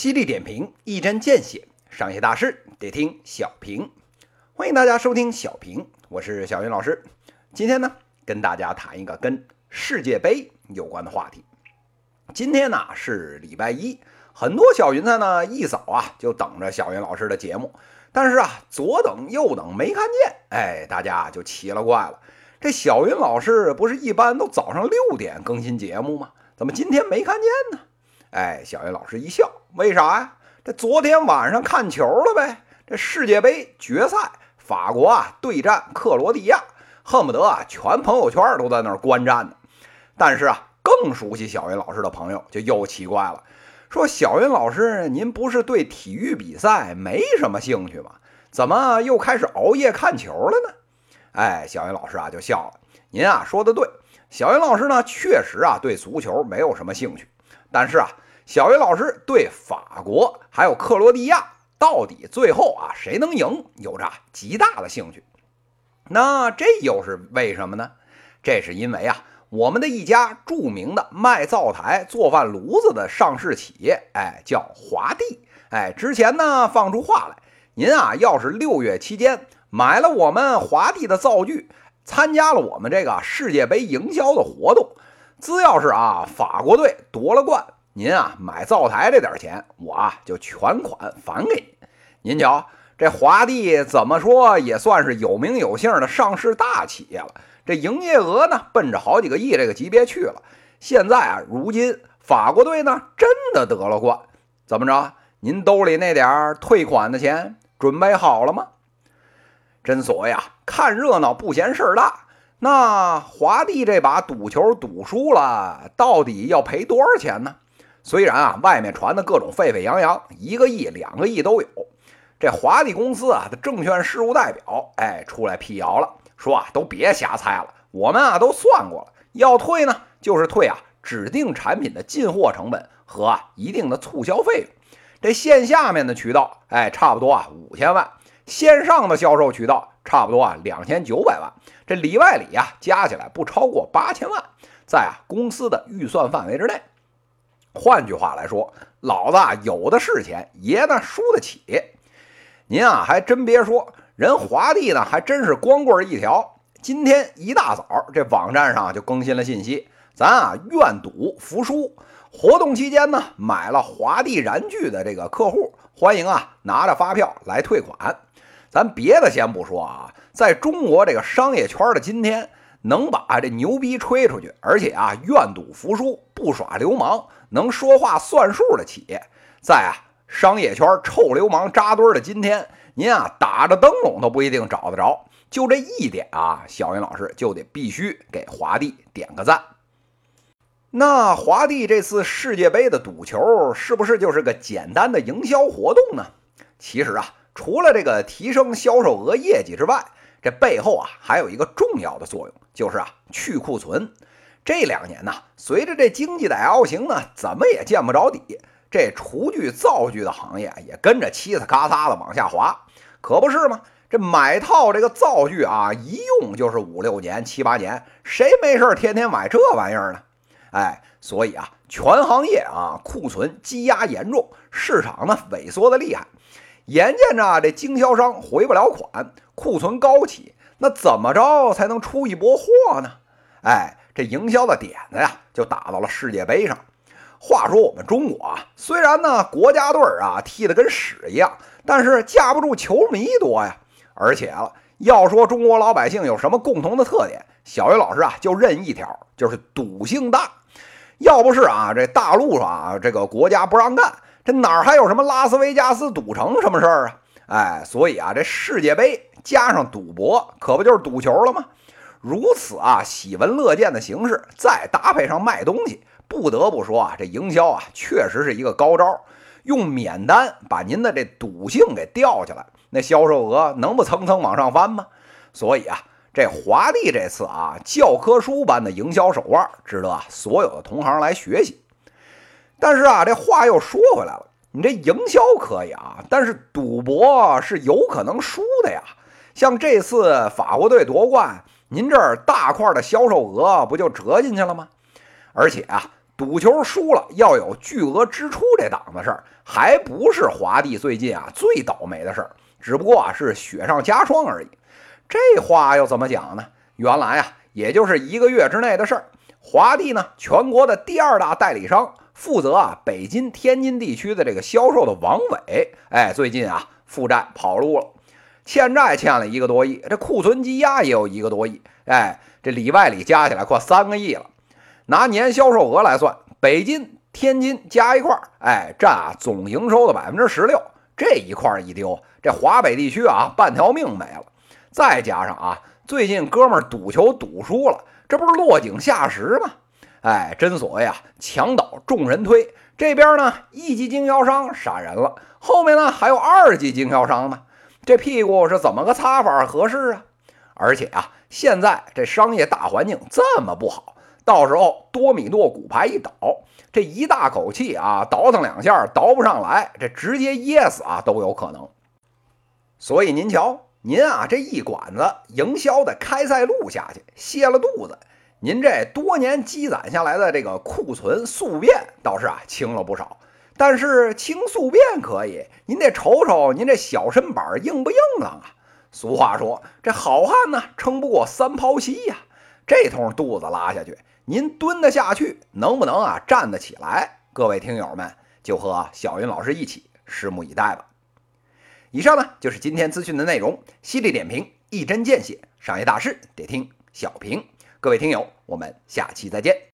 犀利点评，一针见血，商业大事得听小平。欢迎大家收听小平，我是小云老师。今天呢，跟大家谈一个跟世界杯有关的话题。今天呢是礼拜一，很多小云彩呢一早啊就等着小云老师的节目，但是啊左等右等没看见，哎，大家就奇了怪了。这小云老师不是一般都早上六点更新节目吗？怎么今天没看见呢？哎，小云老师一笑，为啥呀？这昨天晚上看球了呗。这世界杯决赛，法国啊对战克罗地亚，恨不得啊全朋友圈都在那儿观战呢。但是啊，更熟悉小云老师的朋友就又奇怪了，说小云老师，您不是对体育比赛没什么兴趣吗？怎么又开始熬夜看球了呢？哎，小云老师啊就笑了。您啊说的对，小云老师呢确实啊对足球没有什么兴趣，但是啊，小云老师对法国还有克罗地亚到底最后啊谁能赢有着极大的兴趣。那这又是为什么呢？这是因为啊，我们的一家著名的卖灶台、做饭炉子的上市企业，哎，叫华帝。哎，之前呢放出话来，您啊要是六月期间。买了我们华帝的灶具，参加了我们这个世界杯营销的活动。只要是啊，法国队夺了冠，您啊买灶台这点钱，我啊就全款返给您。您瞧，这华帝怎么说也算是有名有姓的上市大企业了。这营业额呢，奔着好几个亿这个级别去了。现在啊，如今法国队呢真的得了冠，怎么着？您兜里那点退款的钱准备好了吗？真所谓啊，看热闹不嫌事儿大。那华帝这把赌球赌输了，到底要赔多少钱呢？虽然啊，外面传的各种沸沸扬扬，一个亿、两个亿都有。这华帝公司啊的证券事务代表，哎，出来辟谣了，说啊，都别瞎猜了，我们啊都算过了，要退呢，就是退啊指定产品的进货成本和一定的促销费用。这线下面的渠道，哎，差不多啊五千万。线上的销售渠道差不多啊两千九百万，这里外里啊加起来不超过八千万，在啊公司的预算范围之内。换句话来说，老子啊有的是钱，爷呢输得起。您啊还真别说，人华帝呢还真是光棍一条。今天一大早，这网站上就更新了信息，咱啊愿赌服输。活动期间呢，买了华帝燃具的这个客户，欢迎啊拿着发票来退款。咱别的先不说啊，在中国这个商业圈的今天，能把这牛逼吹出去，而且啊愿赌服输、不耍流氓、能说话算数的企业，在啊商业圈臭流氓扎堆的今天，您啊打着灯笼都不一定找得着。就这一点啊，小云老师就得必须给华帝点个赞。那华帝这次世界杯的赌球，是不是就是个简单的营销活动呢？其实啊。除了这个提升销售额业绩之外，这背后啊还有一个重要的作用，就是啊去库存。这两年呢，随着这经济的 L 型呢，怎么也见不着底，这厨具灶具的行业也跟着嘁哩咔嚓的往下滑，可不是吗？这买套这个灶具啊，一用就是五六年、七八年，谁没事天天买这玩意儿呢？哎，所以啊，全行业啊库存积压严重，市场呢萎缩的厉害。眼见着这经销商回不了款，库存高企，那怎么着才能出一波货呢？哎，这营销的点子呀，就打到了世界杯上。话说我们中国啊，虽然呢国家队啊踢得跟屎一样，但是架不住球迷多呀。而且啊，要说中国老百姓有什么共同的特点，小鱼老师啊就认一条，就是赌性大。要不是啊这大陆上啊这个国家不让干。这哪儿还有什么拉斯维加斯赌城什么事儿啊？哎，所以啊，这世界杯加上赌博，可不就是赌球了吗？如此啊，喜闻乐见的形式，再搭配上卖东西，不得不说啊，这营销啊，确实是一个高招。用免单把您的这赌性给吊起来，那销售额能不蹭蹭往上翻吗？所以啊，这华帝这次啊，教科书般的营销手腕，值得所有的同行来学习。但是啊，这话又说回来了，你这营销可以啊，但是赌博是有可能输的呀。像这次法国队夺冠，您这儿大块的销售额不就折进去了吗？而且啊，赌球输了要有巨额支出这档子事儿，还不是华帝最近啊最倒霉的事儿，只不过啊是雪上加霜而已。这话又怎么讲呢？原来啊，也就是一个月之内的事儿。华帝呢，全国的第二大代理商，负责啊北京、天津地区的这个销售的王伟，哎，最近啊负债跑路了，欠债欠了一个多亿，这库存积压也有一个多亿，哎，这里外里加起来快三个亿了。拿年销售额来算，北京、天津加一块儿，哎，占啊总营收的百分之十六。这一块一丢，这华北地区啊半条命没了。再加上啊，最近哥们儿赌球赌输了，这不是落井下石吗？哎，真所谓啊，墙倒众人推。这边呢，一级经销商闪人了，后面呢还有二级经销商呢，这屁股是怎么个擦法合适啊？而且啊，现在这商业大环境这么不好。到时候多米诺骨牌一倒，这一大口气啊，倒腾两下倒不上来，这直接噎死啊都有可能。所以您瞧，您啊这一管子营销的开塞露下去，泄了肚子，您这多年积攒下来的这个库存宿便倒是啊轻了不少。但是清宿便可以，您得瞅瞅您这小身板硬不硬朗啊？俗话说，这好汉呢撑不过三泡稀呀，这通肚子拉下去。您蹲得下去，能不能啊站得起来？各位听友们，就和小云老师一起拭目以待吧。以上呢就是今天资讯的内容，犀利点评，一针见血，商业大事得听小平。各位听友，我们下期再见。